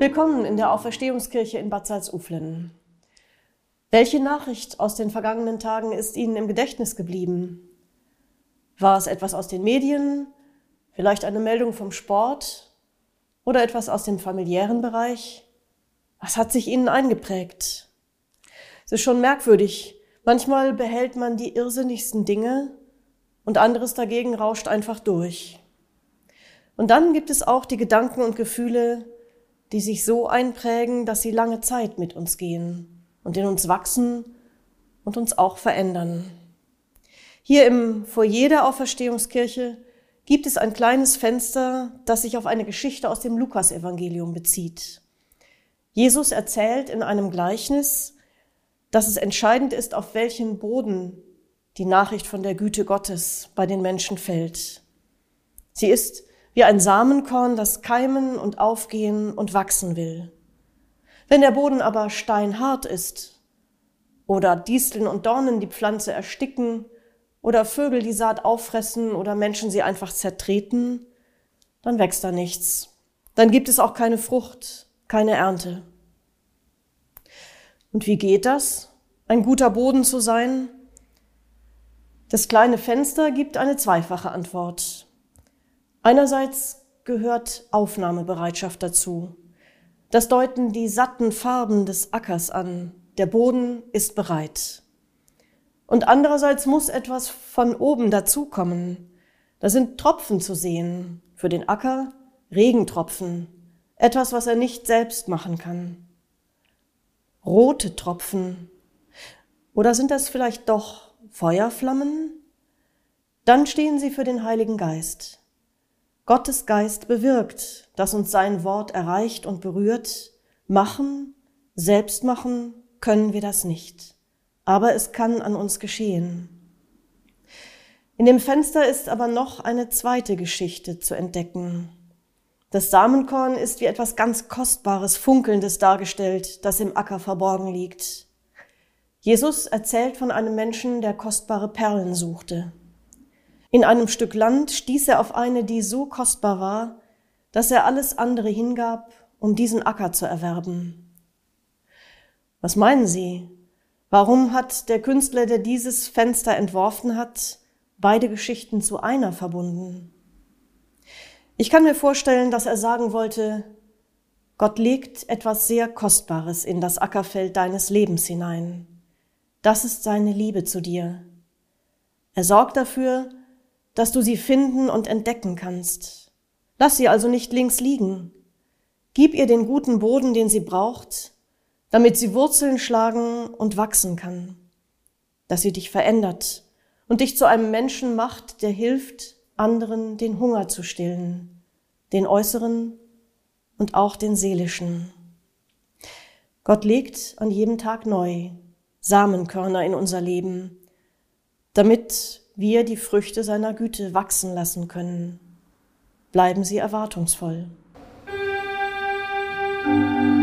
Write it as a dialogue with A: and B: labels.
A: Willkommen in der Auferstehungskirche in Bad Salzuflen. Welche Nachricht aus den vergangenen Tagen ist Ihnen im Gedächtnis geblieben? War es etwas aus den Medien, vielleicht eine Meldung vom Sport oder etwas aus dem familiären Bereich? Was hat sich Ihnen eingeprägt? Es ist schon merkwürdig. Manchmal behält man die irrsinnigsten Dinge und anderes dagegen rauscht einfach durch. Und dann gibt es auch die Gedanken und Gefühle, die sich so einprägen, dass sie lange Zeit mit uns gehen und in uns wachsen und uns auch verändern. Hier im Foyer der Auferstehungskirche gibt es ein kleines Fenster, das sich auf eine Geschichte aus dem Lukasevangelium bezieht. Jesus erzählt in einem Gleichnis, dass es entscheidend ist, auf welchen Boden die Nachricht von der Güte Gottes bei den Menschen fällt. Sie ist wie ein Samenkorn, das keimen und aufgehen und wachsen will. Wenn der Boden aber steinhart ist oder Disteln und Dornen die Pflanze ersticken oder Vögel die Saat auffressen oder Menschen sie einfach zertreten, dann wächst da nichts. Dann gibt es auch keine Frucht, keine Ernte. Und wie geht das, ein guter Boden zu sein? Das kleine Fenster gibt eine zweifache Antwort. Einerseits gehört Aufnahmebereitschaft dazu. Das deuten die satten Farben des Ackers an. Der Boden ist bereit. Und andererseits muss etwas von oben dazukommen. Da sind Tropfen zu sehen. Für den Acker Regentropfen. Etwas, was er nicht selbst machen kann. Rote Tropfen. Oder sind das vielleicht doch Feuerflammen? Dann stehen sie für den Heiligen Geist. Gottes Geist bewirkt, dass uns sein Wort erreicht und berührt. Machen, selbst machen können wir das nicht. Aber es kann an uns geschehen. In dem Fenster ist aber noch eine zweite Geschichte zu entdecken. Das Samenkorn ist wie etwas ganz Kostbares, Funkelndes dargestellt, das im Acker verborgen liegt. Jesus erzählt von einem Menschen, der kostbare Perlen suchte. In einem Stück Land stieß er auf eine, die so kostbar war, dass er alles andere hingab, um diesen Acker zu erwerben. Was meinen Sie? Warum hat der Künstler, der dieses Fenster entworfen hat, beide Geschichten zu einer verbunden? Ich kann mir vorstellen, dass er sagen wollte, Gott legt etwas sehr Kostbares in das Ackerfeld deines Lebens hinein. Das ist seine Liebe zu dir. Er sorgt dafür, dass du sie finden und entdecken kannst. Lass sie also nicht links liegen. Gib ihr den guten Boden, den sie braucht, damit sie Wurzeln schlagen und wachsen kann, dass sie dich verändert und dich zu einem Menschen macht, der hilft, anderen den Hunger zu stillen, den äußeren und auch den seelischen. Gott legt an jedem Tag neu Samenkörner in unser Leben, damit wir die Früchte seiner Güte wachsen lassen können. Bleiben Sie erwartungsvoll. Musik